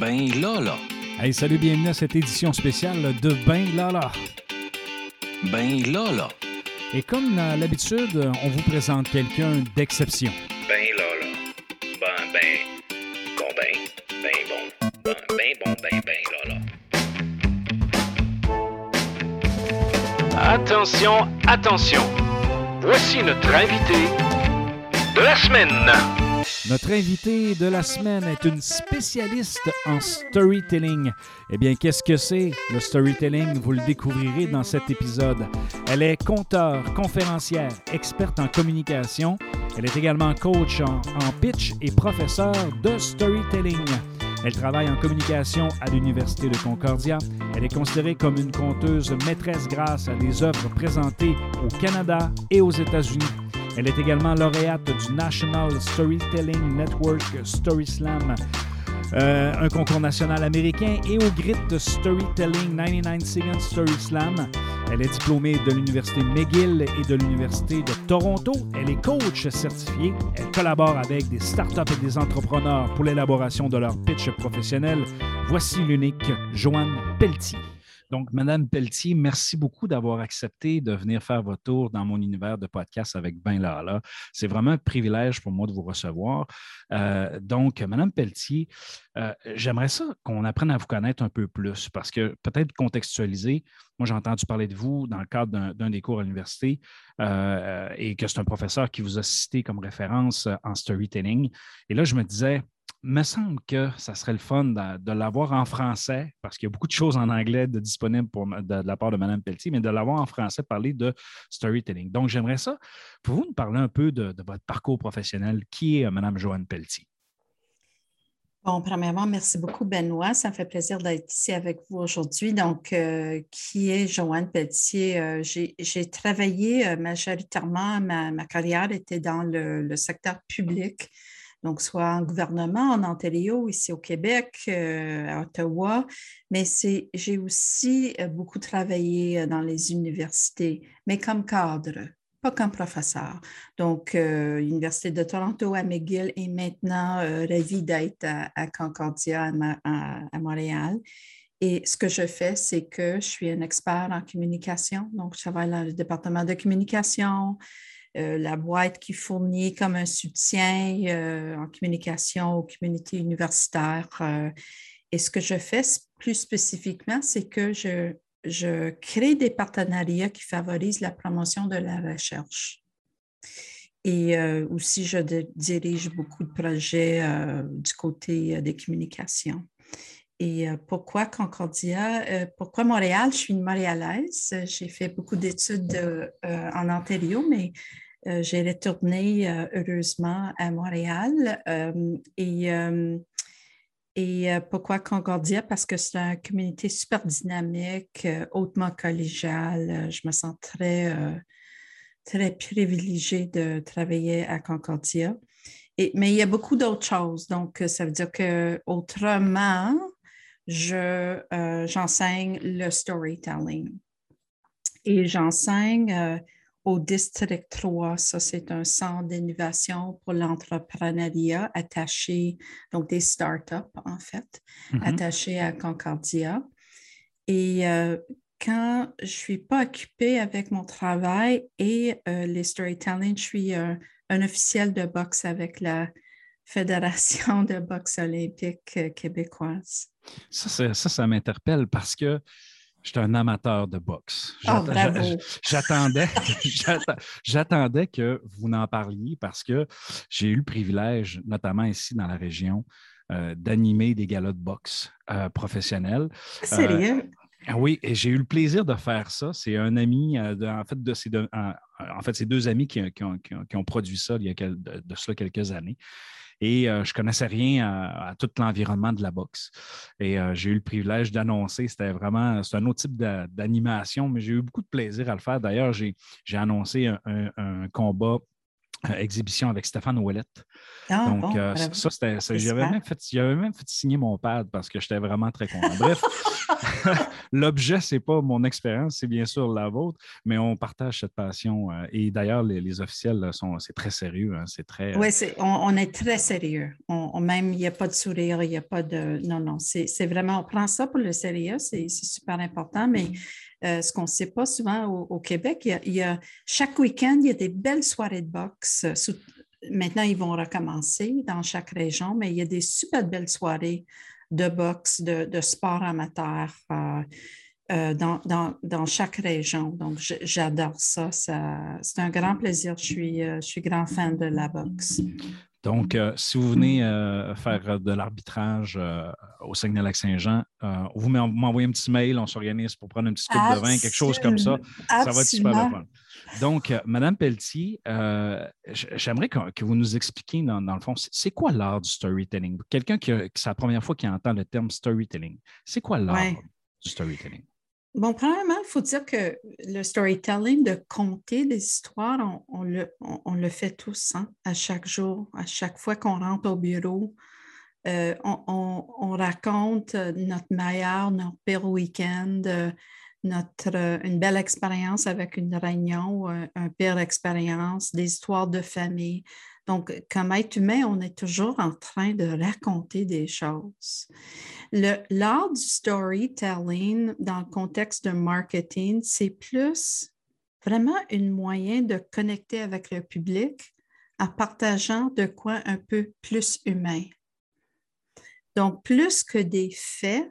Ben là là. Hey, salut, bienvenue à cette édition spéciale de Ben Lala. Ben là là. Et comme à l'habitude, on vous présente quelqu'un d'exception. Ben là là. Ben ben. Bon ben. Ben bon. Ben ben bon ben ben là là. Attention, attention. Voici notre invité de la semaine. Notre invitée de la semaine est une spécialiste en storytelling. Eh bien, qu'est-ce que c'est le storytelling? Vous le découvrirez dans cet épisode. Elle est conteur, conférencière, experte en communication. Elle est également coach en, pitch et professeur de storytelling. Elle travaille en communication à l'Université de Concordia. Elle est considérée comme une conteuse maîtresse grâce à des œuvres présentées au Canada et aux États-Unis. Elle est également lauréate du National Storytelling Network Story Slam, euh, un concours national américain, et au Grit Storytelling 99 Second Story Slam. Elle est diplômée de l'Université McGill et de l'Université de Toronto. Elle est coach certifiée. Elle collabore avec des startups et des entrepreneurs pour l'élaboration de leur pitch professionnel. Voici l'unique Joanne Pelletier. Donc, Madame Pelletier, merci beaucoup d'avoir accepté de venir faire votre tour dans mon univers de podcast avec Ben Lala. C'est vraiment un privilège pour moi de vous recevoir. Euh, donc, Madame Pelletier, euh, j'aimerais ça qu'on apprenne à vous connaître un peu plus parce que peut-être contextualiser. Moi, j'ai entendu parler de vous dans le cadre d'un des cours à l'université euh, et que c'est un professeur qui vous a cité comme référence en storytelling. Et là, je me disais, me semble que ça serait le fun de, l'avoir en français, parce qu'il y a beaucoup de choses en anglais de disponibles pour, de, la part de Mme Pelletier, mais de l'avoir en français, parler de storytelling. Donc, j'aimerais ça. Pouvez-vous nous parler un peu de, votre parcours professionnel? Qui est Mme Joanne Pelletier? Bon, premièrement, merci beaucoup, Benoît. Ça me fait plaisir d'être ici avec vous aujourd'hui. Donc, euh, qui est Joanne Pelletier? Euh, J'ai travaillé euh, majoritairement, ma, ma, carrière était dans le secteur public donc soit en gouvernement en Ontario, ici au Québec, euh, à Ottawa, mais j'ai aussi euh, beaucoup travaillé euh, dans les universités, mais comme cadre, pas comme professeur. Donc, euh, Université de Toronto à McGill et maintenant euh, ravie d'être à, Concordia à, Montréal. Et ce que je fais, c'est que je suis un expert en communication. Donc, je travaille dans le département de communication, euh, la boîte qui fournit comme un soutien euh, en communication aux communautés universitaires. Euh, et ce que je fais plus spécifiquement, c'est que je, je crée des partenariats qui favorisent la promotion de la recherche. Et aussi, je dirige beaucoup de projets du côté des communications. Et pourquoi Concordia? pourquoi Montréal? Je suis une Montréalaise. J'ai fait beaucoup d'études en Ontario, mais euh, j'ai retourné euh, heureusement à Montréal. Euh, et, et pourquoi Concordia? Parce que c'est une communauté super dynamique, hautement collégiale. Je me sens très, très privilégiée de travailler à Concordia. Mais il y a beaucoup d'autres choses. Donc, ça veut dire que autrement, je, j'enseigne le storytelling. Et j'enseigne au District 3. Ça, c'est un centre d'innovation pour l'entrepreneuriat attaché, donc des startups, en fait, mm -hmm. attachés à Concordia. Et euh, quand je ne suis pas occupée avec mon travail et euh, les storytelling, je suis un, un, officiel de boxe avec la Fédération de boxe olympique euh, québécoise. Ça, ça, ça m'interpelle parce que J'étais un amateur de boxe. Oh, j'attendais, que vous n'en parliez parce que j'ai eu le privilège, notamment ici dans la région, euh, d'animer des galas de boxe euh, professionnels. Sérieux? Euh, oui, et j'ai eu le plaisir de faire ça. C'est un ami, de, en fait, de en, en fait, c'est deux amis qui, qui, ont, qui, ont, qui, ont, produit ça il y a quel, de, de cela quelques années. Et euh, je ne connaissais rien à, tout l'environnement de la boxe. Et euh, j'ai eu le privilège d'annoncer, c'était vraiment, c'est un autre type d'animation, mais j'ai eu beaucoup de plaisir à le faire. D'ailleurs, j'ai annoncé un combat exhibition avec Stéphane Ouellette. Ah, Donc, bon, euh, ça, c'était. J'avais même, fait, j'avais même fait signer mon pad parce que j'étais vraiment très content. Bref, l'objet, c'est pas mon expérience, c'est bien sûr la vôtre, mais on partage cette passion. euh, et d'ailleurs, les, les officiels sont, c'est très sérieux. hein, c'est très. euh, Oui, c'est- on, on est très sérieux. On, on- même, il n'y a pas de sourire, il n'y a pas de. Non, non, c'est c'est vraiment, on prend ça pour le sérieux, c'est c'est super important, mais euh, ce qu'on ne sait pas souvent au, Québec, il y, a, chaque week-end, il y a des belles soirées de boxe. maintenant, ils vont recommencer dans chaque région, mais il y a des super belles soirées de boxe, de, sport amateur. euh, euh, dans, dans- dans chaque région. Donc, j'adore ça. ça c'est un grand plaisir. Je suis, je suis grand fan de la boxe. Donc, euh, si vous venez euh, faire euh, de l'arbitrage euh, au Saguenay-Lac-Saint-Jean, vous m'en- m'envoyez un petit mail, on s'organise pour prendre une petite coupe de vin, quelque chose comme ça. Ça va être super le fun. Donc, Madame Pelletier, j'aimerais que, que vous nous expliquiez, dans, dans le fond, c'est- quoi l'art du storytelling? Quelqu'un qui, qui c'est la première fois qui entend le terme storytelling, c'est quoi l'art Ouais. du storytelling? Bon, premièrement, il faut dire que le storytelling, de conter des histoires, on, le, fait tous, hein, à chaque jour, à chaque fois qu'on rentre au bureau. euh, on, on- on raconte euh, notre meilleur, notre pire week-end, euh, notre, une belle expérience avec une réunion, euh, un pire expérience, des histoires de famille. Donc, comme être humain, on est toujours en train de raconter des choses. L'art du storytelling dans le contexte de marketing, c'est plus vraiment un moyen de connecter avec le public en partageant de quoi un peu plus humain. Donc, plus que des faits,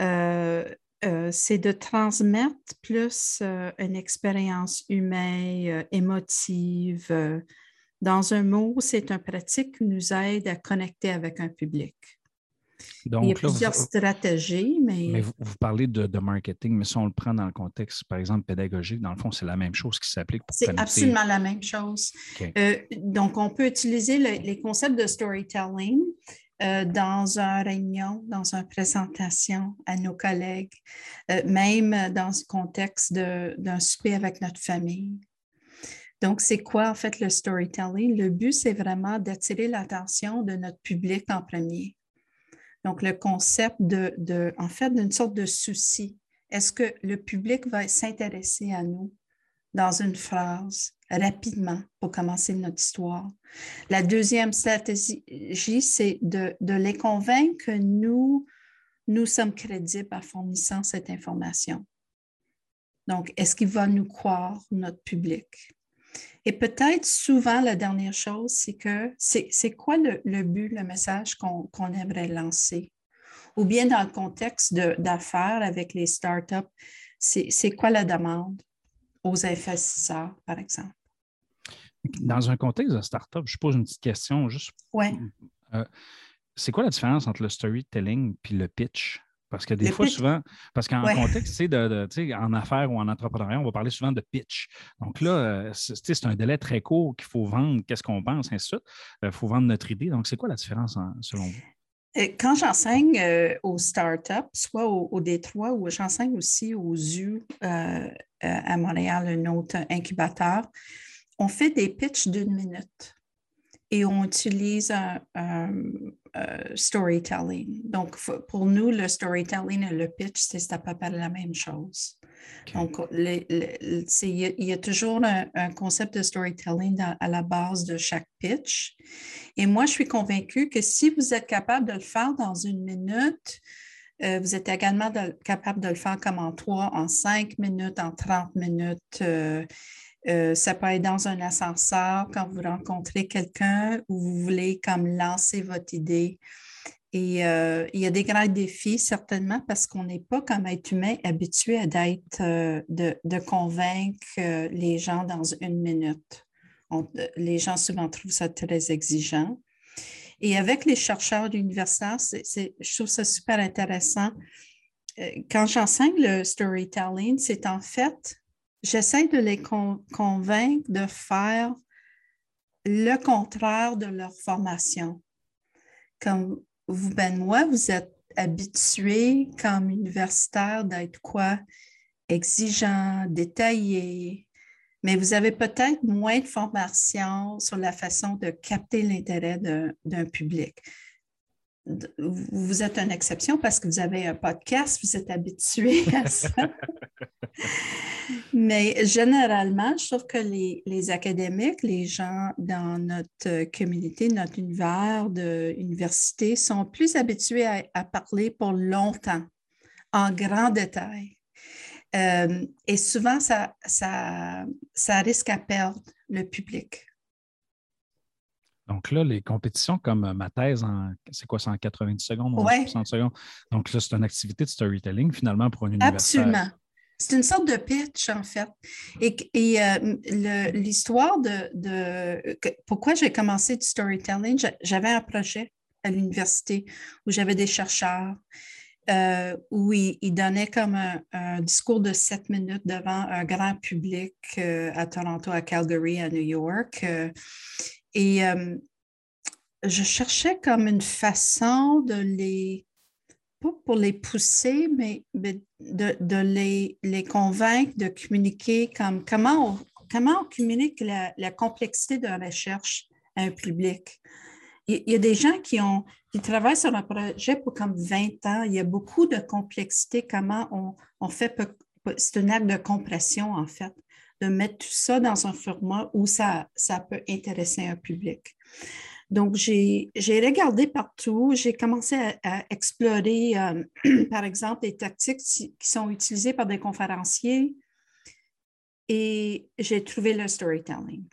euh, euh, c'est de transmettre plus euh, une expérience humaine, émotive. Dans un mot, c'est une pratique qui nous aide à connecter avec un public. Donc, Il y a là, vous- plusieurs stratégies, mais, mais vous, vous parlez de, de marketing, mais si on le prend dans le contexte, par exemple, pédagogique, dans le fond, c'est la même chose qui s'applique pour c'est connecter. absolument la même chose. Euh, donc, on peut utiliser le- les concepts de storytelling euh, dans une réunion, dans une présentation à nos collègues, euh, même dans le contexte d'un souper avec notre famille. Donc, c'est quoi en fait le storytelling? Le but, c'est vraiment d'attirer l'attention de notre public en premier. Donc, le concept de, en fait, d'une sorte de souci. Est-ce que le public va s'intéresser à nous dans une phrase rapidement pour commencer notre histoire? La deuxième stratégie, c'est de, de les convaincre que nous, nous sommes crédibles en fournissant cette information. Donc, est-ce qu'il va nous croire, notre public? Et peut-être souvent, la dernière chose, c'est que c'est quoi le, le but, le message qu'on aimerait lancer? Ou bien dans le contexte d'affaires avec les startups, c'est quoi la demande aux investisseurs, par exemple? Dans un contexte de start-up, je pose une petite question, juste Oui. c'est quoi la différence entre le storytelling puis le pitch? Parce que des Le fois, pitch? souvent, parce qu'en Ouais. contexte, de, de- en affaires ou en entrepreneuriat, on va parler souvent de pitch. Donc là, euh, c'est un délai très court qu'il faut vendre, qu'est-ce qu'on pense, ainsi de suite. Il faut vendre notre idée. Donc, c'est quoi la différence en- selon vous? Euh, Quand j'enseigne euh, aux startups, soit au, au Détroit ou j'enseigne aussi au ZU euh, euh, à Montréal, un autre incubateur, on fait des pitchs d'une minute et on utilise un, un, euh, storytelling. Donc, pour nous, le storytelling et le pitch, c'est à peu près la même chose. Donc, il y, a- il y a toujours un, un concept de storytelling dans- à la base de chaque pitch. Et moi, je suis convaincue que si vous êtes capable de le faire dans une minute, euh, vous êtes également de- capable de le faire comme en trois, en cinq minutes, en 30 minutes. euh, euh, ça peut être dans un ascenseur quand vous rencontrez quelqu'un ou vous voulez comme lancer votre idée. Et euh, il y a des grands défis, certainement, parce qu'on n'est pas, comme être humain, habitué à d'être, euh, de, de convaincre les gens dans une minute. Les gens souvent trouvent ça très exigeant. Et avec les chercheurs universitaires, c'est- c'est- je trouve ça super intéressant. Quand j'enseigne le storytelling, c'est en fait, j'essaie de les con- convaincre de faire le contraire de leur formation. Comme vous, Benoît, vous êtes habitué comme universitaire d'être quoi? Exigeant, détaillé, mais vous avez peut-être moins de formation sur la façon de capter l'intérêt d'un public. Vous êtes une exception parce que vous avez un podcast, vous êtes habitué à ça. Mais généralement, je trouve que les, académiques, les gens dans notre communauté, notre univers d'université sont plus habitués à, parler pour longtemps, en grand détail. Euh, et souvent, ça, ça, ça risque à perdre le public. Donc là, les compétitions comme ma thèse, c'est quoi, c'est en 90 secondes, ouais. 60 secondes? Donc là, c'est une activité de storytelling finalement pour une université. Absolument. C'est une sorte de pitch, en fait. Et, euh, l'histoire de, pourquoi j'ai commencé du storytelling, j'avais un projet à l'université où j'avais des chercheurs, euh, où ils, donnaient comme un, discours de sept minutes devant un grand public euh, à Toronto, à Calgary, à New York. Et je cherchais comme une façon de les pas pour les pousser, mais, de, les, les, convaincre de communiquer comme comment on, comment on communique la, complexité de la recherche à un public. Il, y a des gens qui, ont, qui travaillent sur un projet pour comme 20 ans. Il y a beaucoup de complexité, comment on, on fait, c'est un acte de compression en fait, de mettre tout ça dans un format où ça, ça peut intéresser un public. Donc, j'ai regardé partout, j'ai commencé à, explorer, euh, par exemple, les tactiques qui sont utilisées par des conférenciers et j'ai trouvé le storytelling.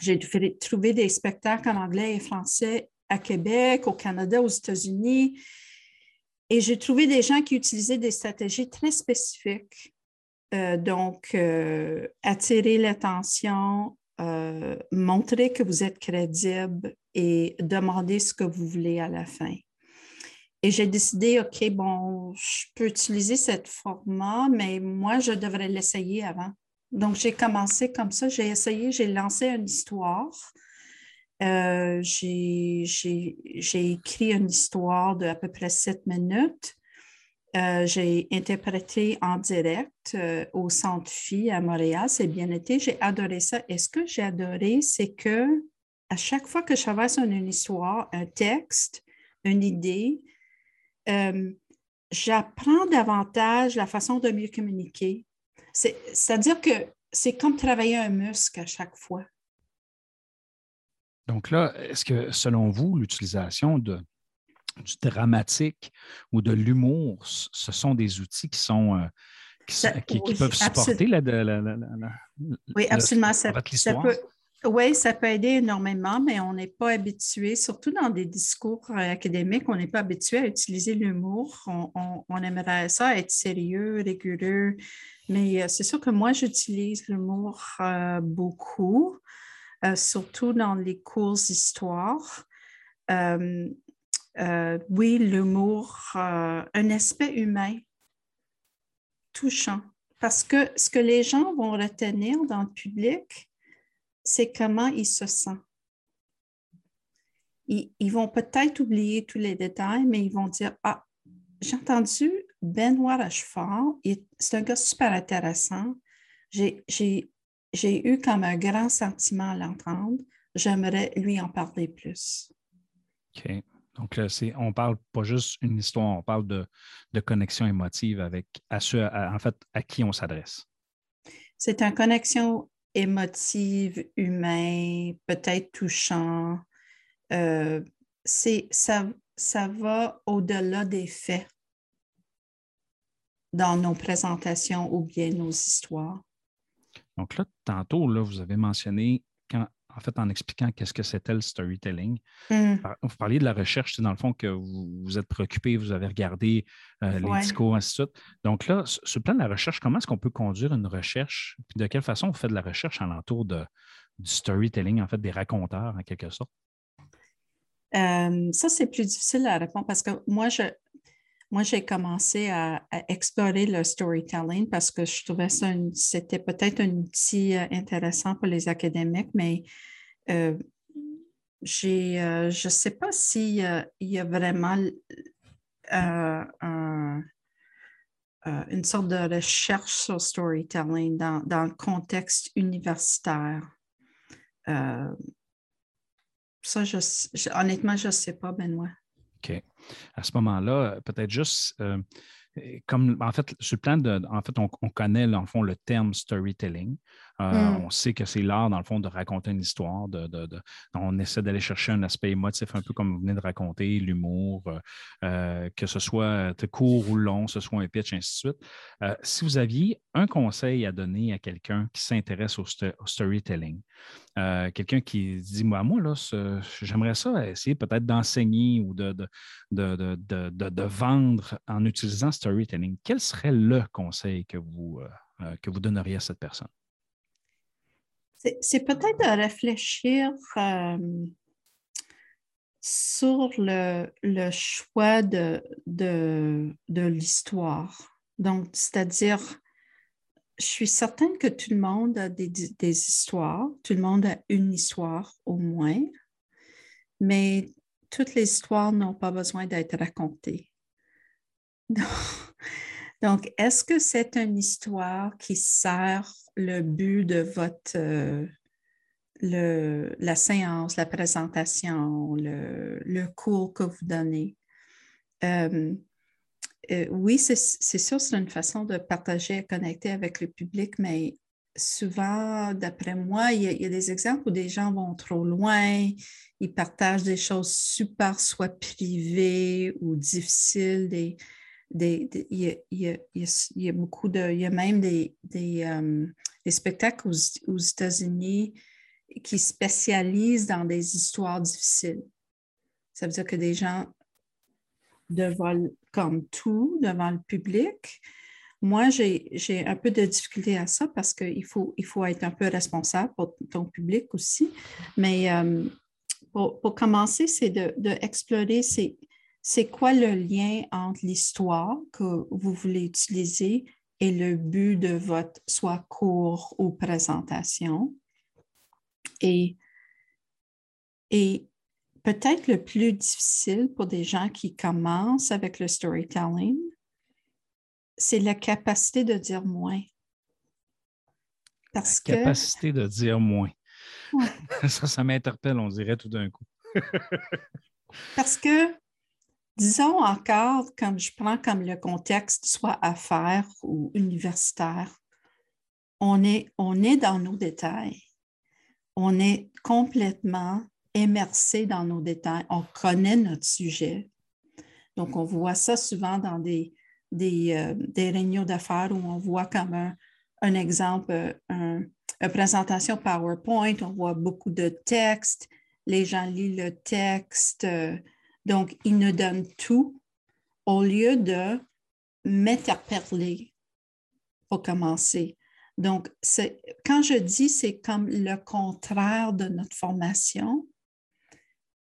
J'ai trouvé des spectacles en anglais et français à Québec, au Canada, aux États-Unis. Et j'ai trouvé des gens qui utilisaient des stratégies très spécifiques. Euh, donc, euh, attirer l'attention, euh, montrer que vous êtes crédible et demander ce que vous voulez à la fin. Et j'ai décidé, OK, bon, je peux utiliser cette format, mais moi, je devrais l'essayer avant. Donc, j'ai commencé comme ça, j'ai essayé, j'ai lancé une histoire. Euh, j'ai écrit une histoire de à peu près sept minutes. Euh, j'ai interprété en direct euh, au Centre Phi à Montréal. C'est bien été. J'ai adoré ça. Et ce que j'ai adoré, c'est que à chaque fois que je sur une histoire, un texte, une idée, euh, j'apprends davantage la façon de mieux communiquer. C'est-à-dire que c'est comme travailler un muscle à chaque fois. Donc là, est-ce que selon vous, l'utilisation de, du dramatique ou de l'humour, ce sont des outils qui sont euh, qui, peuvent supporter la, Oui, absolument. ça, peut, oui, ça peut aider énormément, mais on n'est pas habitué, surtout dans des discours euh, académiques, on n'est pas habitué à utiliser l'humour. On, aimerait ça être sérieux, rigoureux, mais euh, c'est sûr que moi, j'utilise l'humour beaucoup, surtout dans les cours d'histoire. Euh, oui, l'humour, euh, un aspect humain touchant. Parce que ce que les gens vont retenir dans le public, c'est comment ils se sentent. Ils, vont peut-être oublier tous les détails, mais ils vont dire Ah, j'ai entendu Benoît Rochefort, c'est un gars super intéressant. J'ai eu comme un grand sentiment à l'entendre. J'aimerais lui en parler plus. Donc, là, on ne parle pas juste une histoire, on parle de, connexion émotive avec à en fait, à qui on s'adresse. C'est une connexion émotive, humaine, peut-être touchant. Euh, ça, ça va au-delà des faits dans nos présentations ou bien nos histoires. Donc là, tantôt, là, vous avez mentionné en fait, en expliquant qu'est-ce que c'était le storytelling. Mm. Vous parliez de la recherche, c'est dans le fond que vous, êtes préoccupé, vous avez regardé euh, les discours, ainsi de suite. Donc là, sur le plan de la recherche, comment est-ce qu'on peut conduire une recherche? Puis de quelle façon vous faites de la recherche alentour de, du storytelling, en fait, des raconteurs, en quelque sorte? Euh, ça, c'est plus difficile à répondre parce que moi, je, moi, j'ai commencé à, explorer le storytelling parce que je trouvais ça c'était peut-être un outil euh, intéressant pour les académiques, mais euh, j'ai, euh, je ne sais pas s'il y a vraiment un, une sorte de recherche sur storytelling dans, dans le contexte universitaire. Ça, je, honnêtement, je ne sais pas, Benoît. OK. À ce moment-là, peut-être juste, comme en fait, sur le plan de, en fait, on, connaît, dans le fond, le terme storytelling. Euh, mm. On sait que c'est l'art, dans le fond, de raconter une histoire. On essaie d'aller chercher un aspect émotif, un peu comme vous venez de raconter, l'humour, euh, euh, que ce soit court ou long, ce soit un pitch, ainsi de suite. si vous aviez un conseil à donner à quelqu'un qui s'intéresse au, storytelling, quelqu'un qui dit Moi, moi, j'aimerais ça essayer peut-être d'enseigner ou de, de, vendre en utilisant storytelling, quel serait le conseil que vous, que vous donneriez à cette personne? C'est peut-être de réfléchir euh, sur le, choix de, de, l'histoire. Donc, c'est-à-dire, je suis certaine que tout le monde a des, histoires, tout le monde a une histoire au moins, mais toutes les histoires n'ont pas besoin d'être racontées. est-ce que c'est une histoire qui sert le but de votre euh, la séance, la présentation, le, cours que vous donnez? Euh, euh, oui, c'est sûr, c'est une façon de partager et connecter avec le public, mais souvent, d'après moi, il y, a, des exemples où des gens vont trop loin, ils partagent des choses super soit privées ou difficiles, il, y a, beaucoup de, il y a même des, des, euh, spectacles aux, États-Unis qui spécialisent dans des histoires difficiles. Ça veut dire que des gens devant comme tout, devant le public. Moi, j'ai un peu de difficulté à ça parce qu'il faut, il faut être un peu responsable pour ton public aussi. Mais euh, pour, pour, commencer, c'est d'explorer de, ces, c'est quoi le lien entre l'histoire que vous voulez utiliser et le but de votre soit cours ou présentation? Et, et peut-être le plus difficile pour des gens qui commencent avec le storytelling, c'est la capacité de dire moins. Parce la capacité de dire moins. ça, ça m'interpelle, on dirait tout d'un coup. Parce que Disons encore, comme je prends comme le contexte, soit affaires ou universitaire, on est, dans nos détails. On est complètement immersé dans nos détails. On connaît notre sujet. Donc, on voit ça souvent dans des, des, euh, réunions d'affaires où on voit comme un, exemple, une présentation PowerPoint, on voit beaucoup de texte, les gens lisent le texte, euh, donc, il nous donne tout au lieu de m'interpeller pour commencer. Donc, quand je dis c'est comme le contraire de notre formation,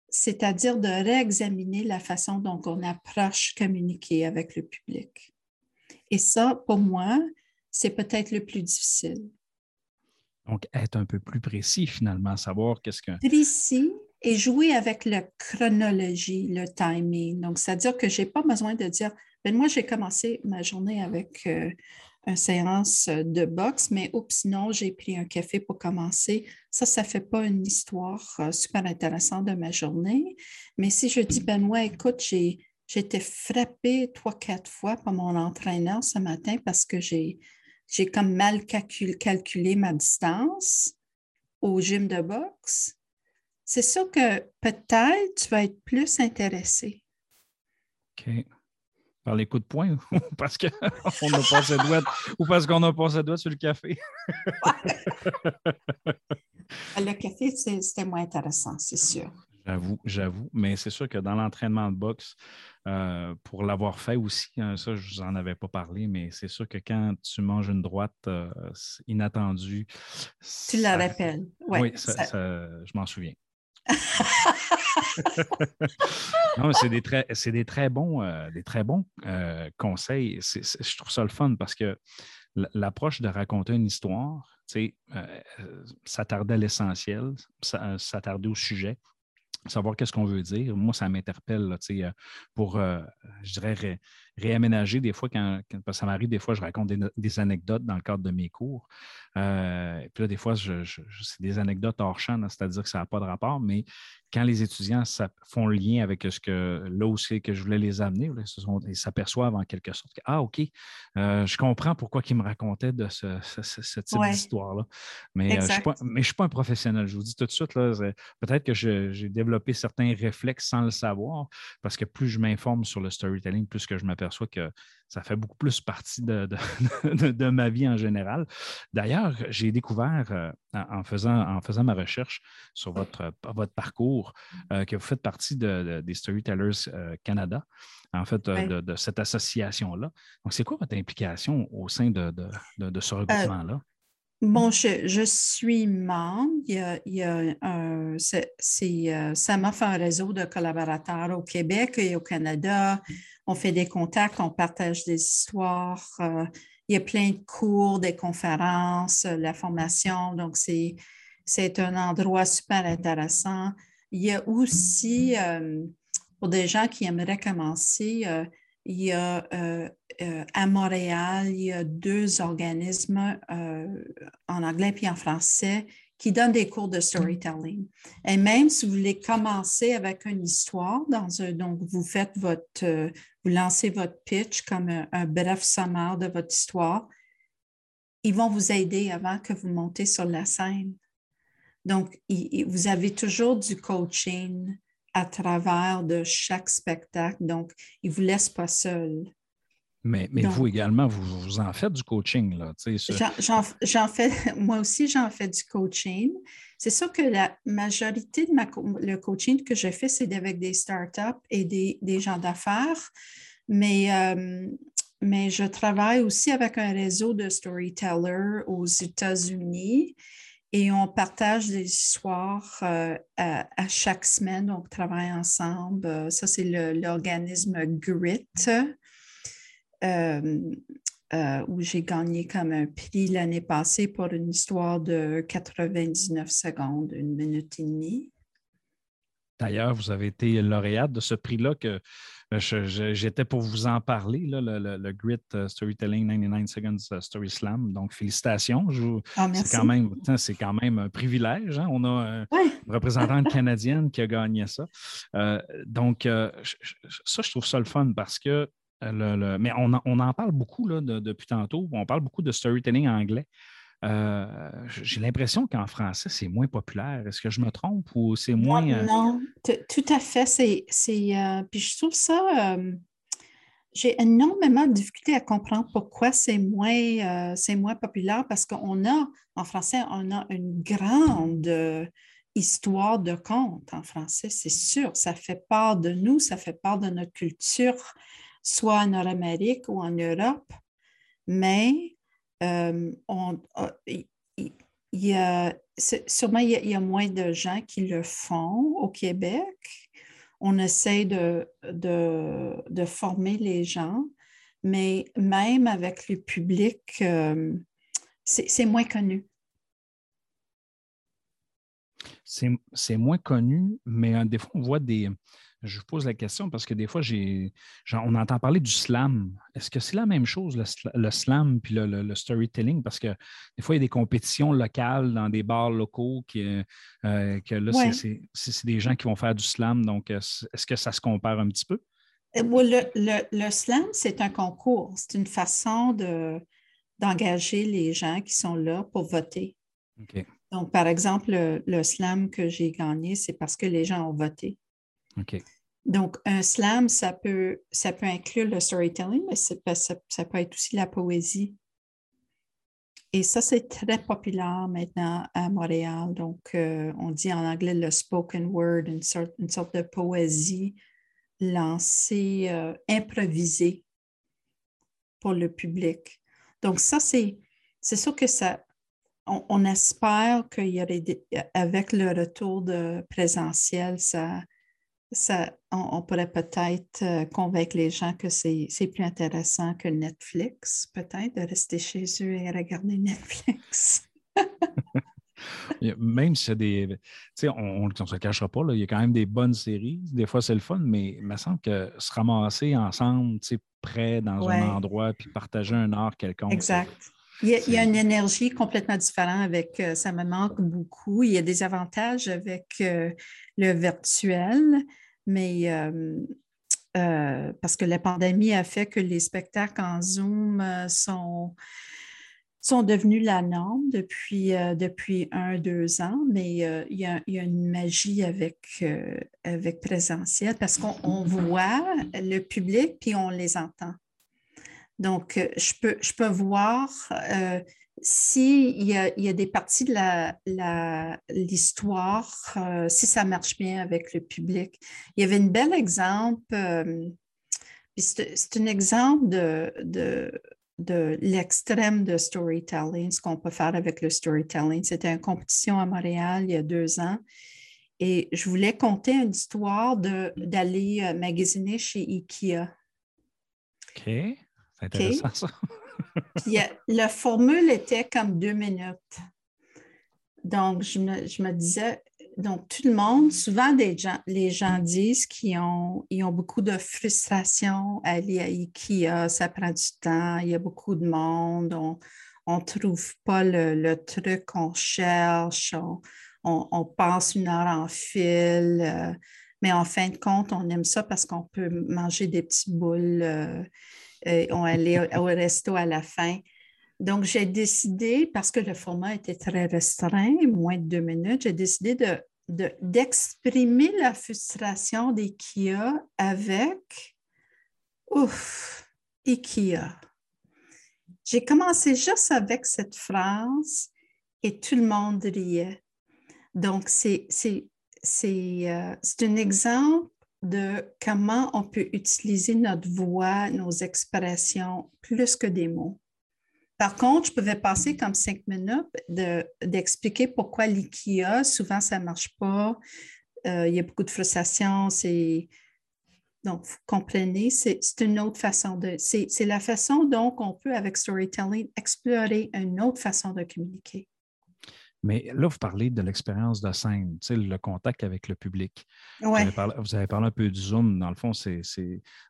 c'est-à-dire de réexaminer la façon dont on approche communiquer avec le public. Et ça, pour moi, c'est peut-être le plus difficile. Donc, être un peu plus précis finalement, savoir qu'est-ce que... Précis, et jouer avec la chronologie, le timing. Donc, c'est-à-dire que je n'ai pas besoin de dire, ben moi, j'ai commencé ma journée avec euh, une séance de boxe, mais oups, non, j'ai pris un café pour commencer. Ça, ça ne fait pas une histoire euh, super intéressante de ma journée. Mais si je dis, Benoît, écoute, j'ai, été frappée trois, quatre fois par mon entraîneur ce matin parce que j'ai comme mal calculé ma distance au gym de boxe c'est sûr que peut-être tu vas être plus intéressé. OK. Par les coups de poing ou parce qu'on a passé doigt ou parce qu'on a passé doigt sur le café? le café, c'était moins intéressant, c'est sûr. J'avoue, j'avoue. Mais c'est sûr que dans l'entraînement de boxe, euh, pour l'avoir fait aussi, hein, ça, je vous en avais pas parlé, mais c'est sûr que quand tu manges une droite euh, inattendue. Tu la rappelles. oui, je m'en souviens. non, c'est des très, c'est des très bons, euh, des très bons euh, conseils. je trouve ça le fun parce que l'approche de raconter une histoire, euh, s'attarder à l'essentiel, s'attarder au sujet, savoir qu'est-ce qu'on veut dire. Moi, ça m'interpelle pour je dirais, réaménager des fois quand, ça m'arrive, des fois, je raconte des, anecdotes dans le cadre de mes cours. Euh, puis là, des fois, c'est des anecdotes hors champ, c'est-à-dire que ça n'a pas de rapport, mais quand les étudiants font le lien avec ce que là aussi que je voulais les amener, ils s'aperçoivent en quelque sorte que Ah, OK, euh, je comprends pourquoi ils me racontaient de ce, type d'histoire-là. Mais, euh, je ne suis pas un professionnel. Je vous dis tout de suite, peut-être que j'ai développé certains réflexes sans le savoir, parce que plus je m'informe sur le storytelling, plus que je m'aperçois que ça fait beaucoup plus partie de, de, ma vie en général. D'ailleurs, j'ai découvert euh, en, faisant, en faisant ma recherche sur votre, votre parcours euh, que vous faites partie des Storytellers euh, Canada, en fait, de, cette association-là. Donc, c'est quoi votre implication au sein de, ce regroupement-là? Bon, je, suis membre. Il y a, un, ça m'offre un réseau de collaborateurs au Québec et au Canada. On fait des contacts, on partage des histoires. Euh, il y a plein de cours, des conférences, euh, la formation. Donc, c'est, un endroit super intéressant. Il y a aussi, euh, pour des gens qui aimeraient commencer, il y a à Montréal, il y a deux organismes en anglais puis en français qui donnent des cours de storytelling. Et même si vous voulez commencer avec une histoire, donc vous faites votre, euh, vous lancez votre pitch comme un, bref sommaire de votre histoire, ils vont vous aider avant que vous montez sur la scène. Donc, vous avez toujours du coaching à travers de chaque spectacle. Donc, ils ne vous laissent pas seul. Mais, vous également, vous, en faites du coaching. Là, j'en, fais, moi aussi, j'en fais du coaching. C'est sûr que la majorité de ma, le coaching que je fais, c'est avec des startups et des, gens d'affaires. Mais, euh, mais je travaille aussi avec un réseau de storytellers aux États-Unis et on partage des histoires euh, à, chaque semaine. Donc, on travaille ensemble. Ça, c'est l'organisme GRIT. Euh, euh, où j'ai gagné comme un prix l'année passée pour une histoire de 99 secondes, une minute et demie. D'ailleurs, vous avez été lauréate de ce prix-là que euh, j'étais pour vous en parler, le, Grit Storytelling 99 Seconds Story Slam. Donc, félicitations. Ah, c'est quand, même, quand même un privilège. Hein. On a une représentante canadienne qui a gagné ça. donc, ça, je trouve ça le fun parce que euh, mais on, en parle beaucoup là, depuis tantôt. On parle beaucoup de storytelling anglais. Euh, j'ai l'impression qu'en français, c'est moins populaire. Est-ce que je me trompe ou c'est moins. Non, euh, tout à fait. C'est, puis je trouve ça. j'ai énormément de difficulté à comprendre pourquoi c'est moins, c'est moins populaire parce qu'on a, en français, on a une grande histoire de conte en français, c'est sûr. Ça fait part de nous, ça fait part de notre culture soit en Nord-Amérique ou en Europe, mais euh, il, y a, sûrement il y, a, moins de gens qui le font au Québec. On essaie de, de, former les gens, mais même avec le public, euh, c'est moins connu. C'est moins connu, mais fois, on voit des, je vous pose la question parce que des fois, j'ai, on entend parler du slam. Est-ce que c'est la même chose, le, slam puis le, storytelling? Parce que des fois, il y a des compétitions locales dans des bars locaux qui, euh, que là, c'est, des gens qui vont faire du slam. Donc, est-ce que ça se compare un petit peu? Euh, le, slam, c'est un concours. C'est une façon de, d'engager les gens qui sont là pour voter. Donc, par exemple, le slam que j'ai gagné, c'est parce que les gens ont voté. Donc, un slam, ça peut, ça peut inclure le storytelling, mais ça, peut être aussi la poésie. Et ça, c'est très populaire maintenant à Montréal. Donc, euh, on dit en anglais le spoken word, une sorte, une sorte de poésie lancée, euh, improvisée pour le public. Donc, ça, c'est, c'est sûr que ça, on, espère qu'il y aurait, avec le retour de présentiel, ça, ça, on, pourrait peut-être euh, convaincre les gens que c'est plus intéressant que Netflix, peut-être, de rester chez eux et regarder Netflix. même si c'est des. Tu sais, on ne se cachera pas, là, il y a quand même des bonnes séries. Des fois, c'est le fun, mais il me semble que se ramasser ensemble, tu sais, près dans un endroit, puis partager un art quelconque. Exact. Il y, a, une énergie complètement différente avec euh, ça me manque beaucoup. Il y a des avantages avec euh, le virtuel, mais euh, parce que la pandémie a fait que les spectacles en Zoom sont sont devenus la norme depuis, euh, depuis un, deux ans, mais euh, il, y a, une magie avec, euh, avec présentiel parce qu'on voit le public puis on les entend. Donc, je peux, je peux voir s'il y, a, y a des parties de l'histoire, si ça marche bien avec le public. Il y avait un bel exemple, c'est un exemple de de l'extrême de storytelling, ce qu'on peut faire avec le storytelling. C'était une compétition à Montréal il y a deux ans. Et je voulais conter une histoire d'aller euh, magasiner chez IKEA. OK. C'est intéressant ça. Puis, la formule était comme deux minutes. Donc, je me, disais, donc, tout le monde, souvent les gens disent qu'ils ont, ont beaucoup de frustration à aller à IKEA, ça prend du temps, il y a beaucoup de monde, on ne trouve pas le, truc qu'on cherche, on, passe une heure en fil, euh, mais en fin de compte, on aime ça parce qu'on peut manger des petits boules, euh, et on aller au resto à la fin. Donc, j'ai décidé, parce que le format était très restreint, moins de deux minutes, j'ai décidé de d'exprimer la frustration d'IKEA avec ouf, IKEA. J'ai commencé juste avec cette phrase et tout le monde riait. Donc, c'est euh, un exemple de comment on peut utiliser notre voix, nos expressions, plus que des mots. Par contre, je pouvais passer comme cinq minutes d'expliquer pourquoi l'IKEA, souvent, ça ne marche pas. Euh, il y a beaucoup de frustration. Donc, vous comprenez, c'est une autre façon de. C'est la façon dont on peut, avec storytelling, explorer une autre façon de communiquer. Mais là, vous parlez de l'expérience de scène, le contact avec le public. Vous, avez parlé, un peu du Zoom. Dans le fond, c'est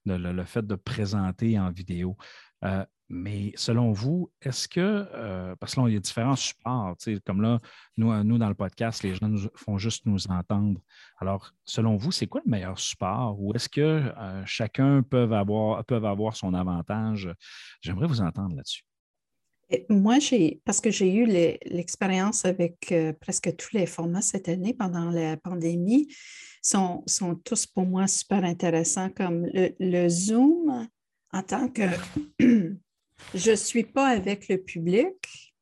le, fait de présenter en vidéo. Euh, mais selon vous, est-ce que, euh, parce que là, il y a différents supports, comme là, nous, nous, dans le podcast, les gens nous, font juste nous entendre. Alors, selon vous, c'est quoi le meilleur support ou est-ce que euh, chacun peut avoir, peut avoir son avantage? J'aimerais vous entendre là-dessus. Moi, j'ai, parce que j'ai eu l'expérience avec euh, presque tous les formats cette année pendant la pandémie, sont, sont tous pour moi super intéressants, comme le Zoom en tant que je ne suis pas avec le public,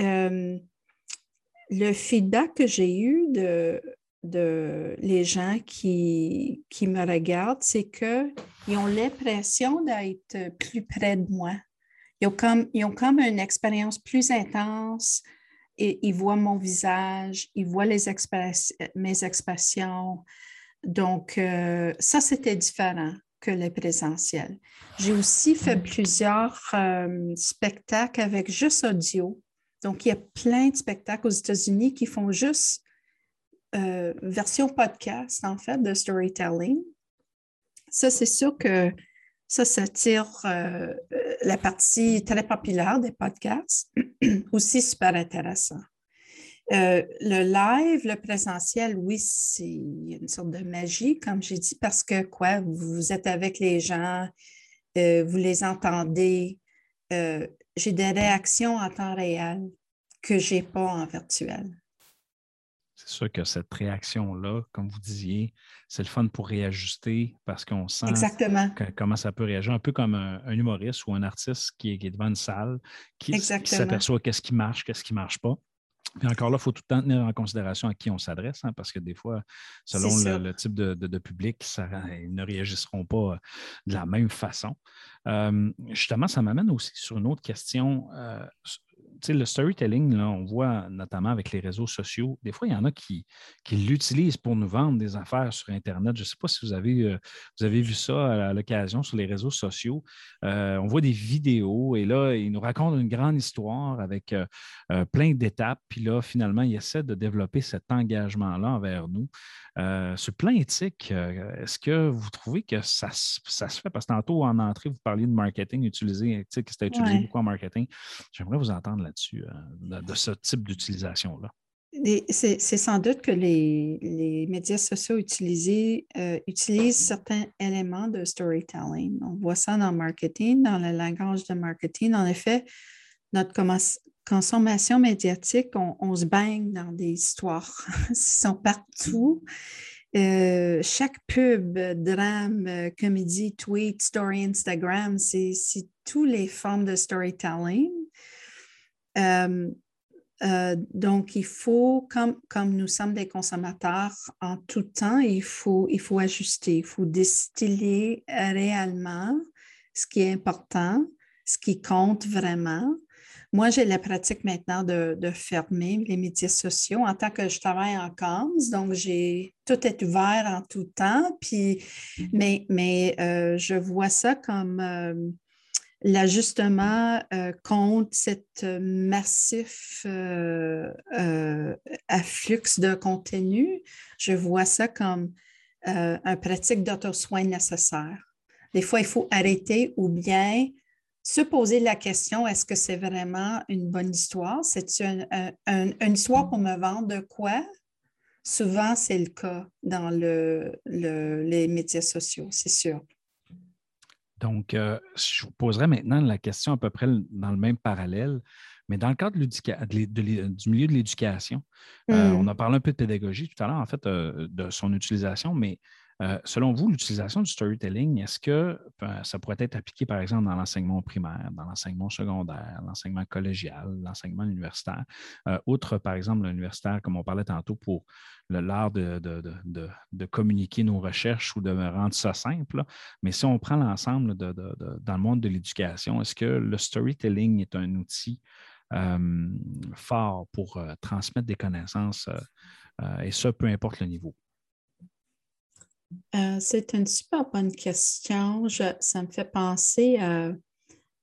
euh, le feedback que j'ai eu de, de les gens qui, qui me regardent, c'est qu'ils ont l'impression d'être plus près de moi. Ils ont comme, ils ont comme une expérience plus intense et ils voient mon visage, ils voient les mes expressions. Donc, euh, ça, c'était différent que les présentiels. J'ai aussi fait plusieurs euh, spectacles avec juste audio. Donc, il y a plein de spectacles aux États-Unis qui font juste euh, version podcast, en fait, de storytelling. Ça, c'est sûr que ça, ça tire euh, la partie très populaire des podcasts, aussi super intéressant. Euh, le live, le présentiel, oui, c'est une sorte de magie, comme j'ai dit, parce que quoi, vous êtes avec les gens, euh, vous les entendez. J'ai des réactions en temps réel que je n'ai pas en virtuel. C'est sûr que cette réaction-là, comme vous disiez, c'est le fun pour réajuster parce qu'on sent comment ça peut réagir, un peu comme un, humoriste ou un artiste qui est, devant une salle, qui, s'aperçoit qu'est-ce qui marche, qu'est-ce qui ne marche pas. Puis encore là, il faut tout le temps tenir en considération à qui on s'adresse, hein, parce que des fois, selon le, type de, public, ça, ils ne réagiront pas de la même façon. justement, ça m'amène aussi sur une autre question. Euh, le storytelling, là, on voit notamment avec les réseaux sociaux, des fois, il y en a qui, qui l'utilisent pour nous vendre des affaires sur Internet. Je ne sais pas si vous avez, euh, vous avez vu ça à l'occasion sur les réseaux sociaux. Euh, on voit des vidéos et là, ils nous racontent une grande histoire avec plein d'étapes. Puis là, finalement, ils essaient de développer cet engagement-là envers nous. ce plan éthique, est-ce que vous trouvez que ça, ça se fait? Parce que tantôt, en entrée, vous parliez de marketing utilisé, que c'était utilisé beaucoup en marketing. J'aimerais vous entendre euh, de, ce type d'utilisation-là. C'est sans doute que les, médias sociaux utilisés euh, utilisent certains éléments de storytelling. On voit ça dans le marketing, dans le langage de marketing. En effet, notre consommation médiatique, on, se baigne dans des histoires. Ils sont partout. Euh, chaque pub, drame, comédie, tweet, story Instagram, c'est toutes les formes de storytelling. Euh, euh, donc, il faut, comme, comme nous sommes des consommateurs en tout temps, il faut, il faut ajuster, il faut distiller réellement ce qui est important, ce qui compte vraiment. Moi, j'ai la pratique maintenant de, fermer les médias sociaux en tant que je travaille en comms, donc j'ai tout est ouvert en tout temps. Puis, mais mais euh, je vois ça comme l'ajustement euh, contre cet euh, massif euh, afflux de contenu, je vois ça comme un pratique d'auto-soin nécessaire. Des fois, il faut arrêter ou bien se poser la question, est-ce que c'est vraiment une bonne histoire? C'est une, une, histoire pour me vendre de quoi? Souvent, c'est le cas dans le, les médias sociaux, c'est sûr. Donc, euh, je vous poserai maintenant la question à peu près dans le même parallèle, mais dans le cadre du milieu de l'éducation, euh, on mmh. a parlé un peu de pédagogie tout à l'heure, en fait, euh, de son utilisation, mais euh, selon vous, l'utilisation du storytelling, est-ce que ben, ça pourrait être appliqué, par exemple, dans l'enseignement primaire, dans l'enseignement secondaire, l'enseignement collégial, l'enseignement universitaire, euh, outre, par exemple, l'universitaire, comme on parlait tantôt, pour l'art de, de, communiquer nos recherches ou de rendre ça simple. Mais si on prend l'ensemble dans le monde de l'éducation, est-ce que le storytelling est un outil euh, fort pour transmettre des connaissances, et ça, peu importe le niveau? Euh, c'est une super bonne question. ça me fait penser à.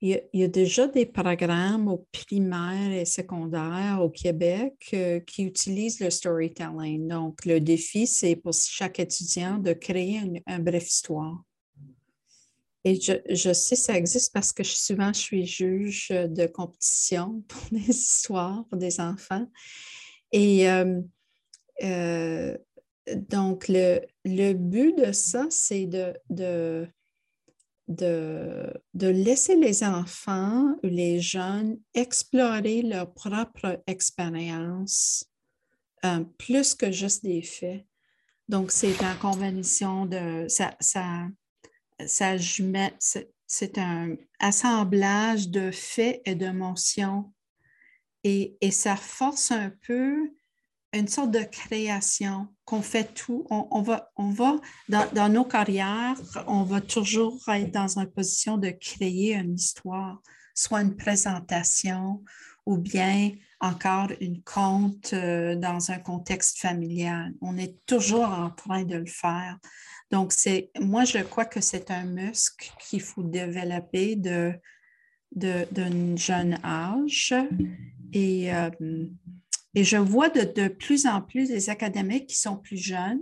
Il y, a, déjà des programmes au primaire et secondaire au Québec euh, qui utilisent le storytelling. Donc, le défi, c'est pour chaque étudiant de créer une, bref histoire. Et je, je, sais ça existe parce que souvent, je suis juge de compétition pour des histoires pour des enfants. Et euh, donc, le, but de ça, c'est de, laisser les enfants ou les jeunes explorer leur propre expérience euh, plus que juste des faits. Donc, c'est en convention de. Ça, ça, ça c'est un assemblage de faits et d'émotions. Et, et ça force un peu une sorte de création, qu'on fait tout. On, va, on va dans, nos carrières, on va toujours être dans une position de créer une histoire, soit une présentation ou bien encore une conte euh, dans un contexte familial. On est toujours en train de le faire. Donc, c'est, moi, je crois que c'est un muscle qu'il faut développer de, d'un jeune âge. Et euh, et je vois de, plus en plus des académiques qui sont plus jeunes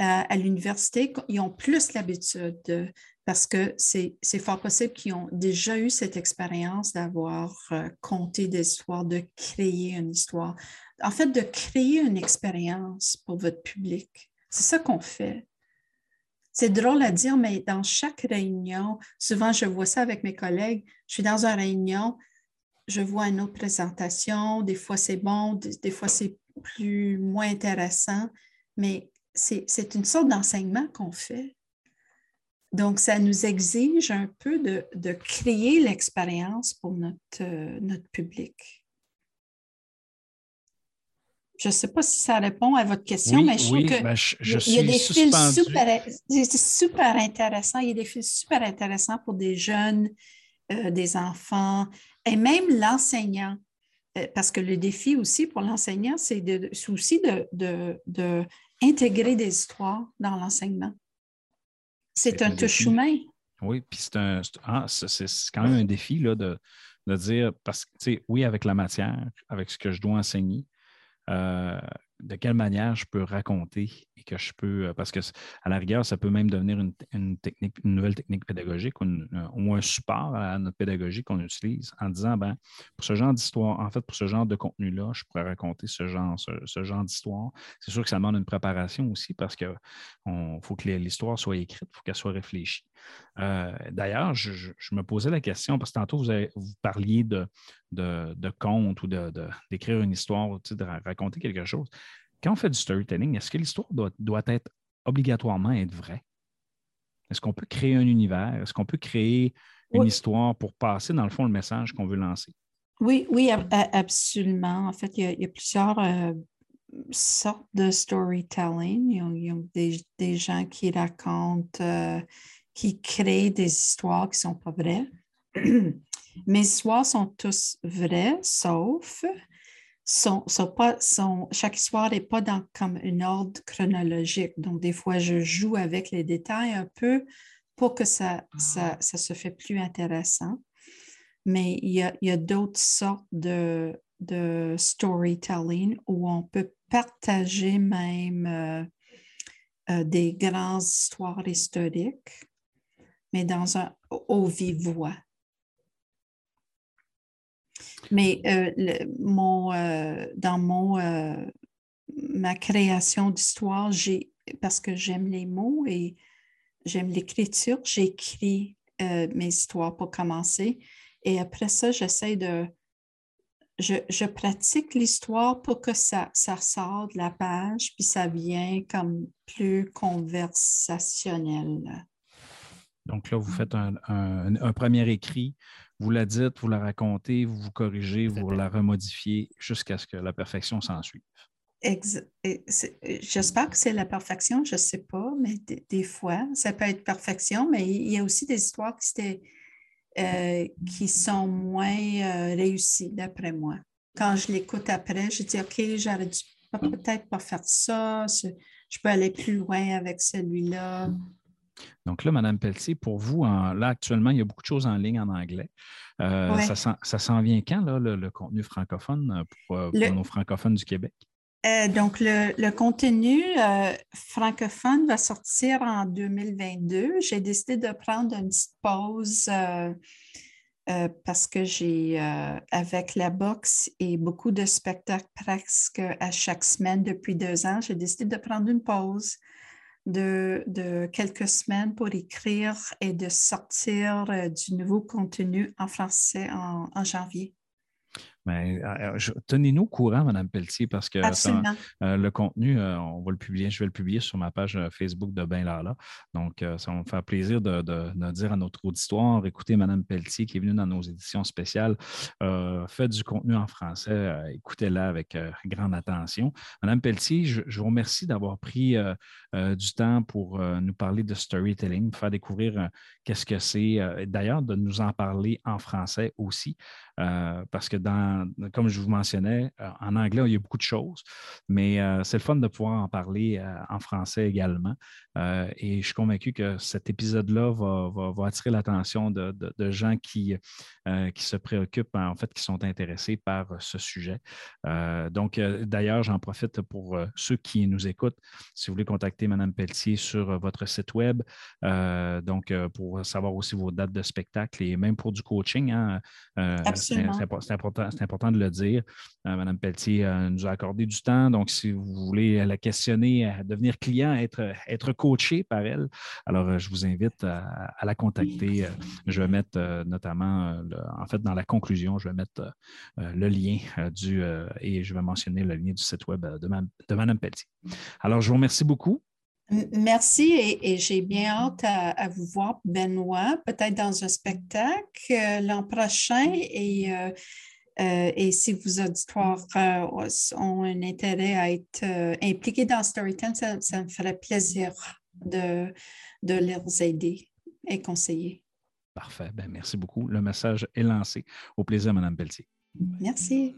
euh, à l'université, ils ont plus l'habitude parce que c'est fort possible qu'ils ont déjà eu cette expérience d'avoir euh, compté des histoires, de créer une histoire. En fait, de créer une expérience pour votre public. C'est ça qu'on fait. C'est drôle à dire, mais dans chaque réunion, souvent je vois ça avec mes collègues, je suis dans une réunion, je vois une autre présentation, des fois c'est bon, des, fois c'est plus moins intéressant, mais c'est une sorte d'enseignement qu'on fait. Donc, ça nous exige un peu de, créer l'expérience pour notre, euh, notre public. Je ne sais pas si ça répond à votre question, mais je trouve que ben, il y a des fils super, super intéressants. Il y a des fils super intéressants pour des jeunes des enfants et même l'enseignant. Parce que le défi aussi pour l'enseignant, c'est aussi de, de, intégrer des histoires dans l'enseignement. C'est un touche-chemin. Oui, puis c'est un, ah, c'est quand même un défi là, de, de dire, parce que, oui, avec la matière, avec ce que je dois enseigner, euh, de quelle manière je peux raconter et que je peux, euh, parce que à la rigueur, ça peut même devenir une, technique, une nouvelle technique pédagogique ou, un support à notre pédagogie qu'on utilise en disant, ben, pour ce genre d'histoire, en fait, pour ce genre de contenu-là, je pourrais raconter ce genre, ce, genre d'histoire. C'est sûr que ça demande une préparation aussi parce qu'il faut que l'histoire soit écrite, il faut qu'elle soit réfléchie. Euh, d'ailleurs, je, me posais la question, parce que tantôt, vous, vous parliez de, de, de conte ou d'écrire une histoire, de raconter quelque chose. Quand on fait du storytelling, est-ce que l'histoire doit, être obligatoirement être vraie? Est-ce qu'on peut créer un univers? Est-ce qu'on peut créer une histoire pour passer, dans le fond, le message qu'on veut lancer? Oui, oui, absolument. En fait, il y a, plusieurs euh, sortes de storytelling. Il y a, des, gens qui racontent, euh, qui créent des histoires qui ne sont pas vraies. Mes histoires sont tous vraies, sauf sont, pas, chaque histoire n'est pas dans comme une ordre chronologique. Donc, des fois, je joue avec les détails un peu pour que ça, ça, se fait plus intéressant. Mais il y a, d'autres sortes de, de storytelling où on peut partager même euh, euh, des grandes histoires historiques, mais dans un au vive voix. Mais euh, mon, euh, dans mon, euh, ma création d'histoire, parce que j'aime les mots et j'aime l'écriture, j'écris mes histoires pour commencer. Et après ça, j'essaie de... Je, pratique l'histoire pour que ça, ça sorte de la page, puis ça vient comme plus conversationnel. Donc là, vous faites un premier écrit vous la dites, vous la racontez, vous vous corrigez, vous la remodifiez jusqu'à ce que la perfection s'en suive. J'espère que c'est la perfection, je ne sais pas, mais des, fois, ça peut être perfection, mais il y a aussi des histoires qui, euh, qui sont moins euh, réussies, d'après moi. Quand je l'écoute après, je dis, OK, j'aurais dû peut-être pas faire ça, je peux aller plus loin avec celui-là. Donc là, Mme Pelletier, pour vous, là, actuellement, il y a beaucoup de choses en ligne en anglais. Euh, ça s'en vient quand, là, le, contenu francophone euh, pour, euh, nos francophones du Québec? donc, le, contenu francophone va sortir en 2022. J'ai décidé de prendre une petite pause parce que j'ai, avec la boxe et beaucoup de spectacles presque à chaque semaine depuis deux ans, j'ai décidé de prendre une pause de, quelques semaines pour écrire et de sortir euh, du nouveau contenu en français en janvier. Mais euh, euh, tenez-nous au courant, Mme Pelletier, parce que euh, le contenu, on va le publier, je vais le publier sur ma page Facebook de Ben Lala. Donc, ça va me faire plaisir de, dire à notre auditoire, écoutez Mme Pelletier qui est venue dans nos éditions spéciales, faites du contenu en français, écoutez-la avec grande attention. Mme Pelletier, je, je vous remercie d'avoir pris du temps pour nous parler de storytelling, faire découvrir qu'est-ce que c'est, d'ailleurs de nous en parler en français aussi, parce que dans comme je vous mentionnais, euh, en anglais, il y a beaucoup de choses, mais euh, c'est le fun de pouvoir en parler euh, en français également. et je suis convaincu que cet épisode-là va, attirer l'attention de, gens qui, qui se préoccupent, en fait, qui sont intéressés par ce sujet. donc, d'ailleurs, j'en profite pour ceux qui nous écoutent. Si vous voulez contacter Mme Pelletier sur votre site web, donc pour savoir aussi vos dates de spectacle et même pour du coaching, hein, c'est important, important de le dire. Euh, Madame Pelletier euh, nous a accordé du temps. Donc, si vous voulez la questionner, à devenir client, être, être coaché par elle, alors euh, je vous invite à, la contacter. Je vais mettre notamment, en fait, dans la conclusion, je vais mettre le lien du, et je vais mentionner le lien du site web de, de Mme Pelletier. Alors, je vous remercie beaucoup. Merci et, j'ai bien hâte à, vous voir, Benoît, peut-être dans un spectacle l'an prochain. Et euh, et si vos auditoires euh, ont un intérêt à être euh, impliqués dans Storytelling, ça, me ferait plaisir de, de les aider et conseiller. Parfait. Ben, merci beaucoup. Le message est lancé. Au plaisir, Mme Pelletier. Merci.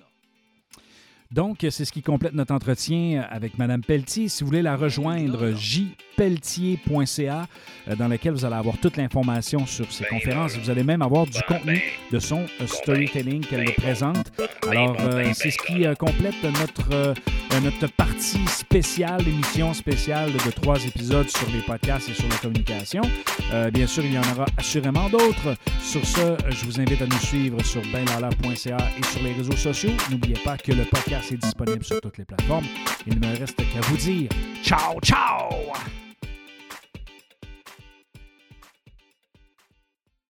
Donc, c'est ce qui complète notre entretien avec Mme Pelletier. Si vous voulez la rejoindre, jpelletier.ca, euh, dans lequel vous allez avoir toute l'information sur ses conférences. Vous allez même avoir du contenu de son euh, storytelling qu'elle le présente. Alors, euh, c'est ce qui complète notre, notre partie spéciale, l'émission spéciale de trois épisodes sur les podcasts et sur la communication. bien sûr, il y en aura assurément d'autres. Sur ce, je vous invite à nous suivre sur benlala.ca et sur les réseaux sociaux. N'oubliez pas que le podcast est disponible sur toutes les plateformes. Il ne me reste qu'à vous dire ciao, ciao!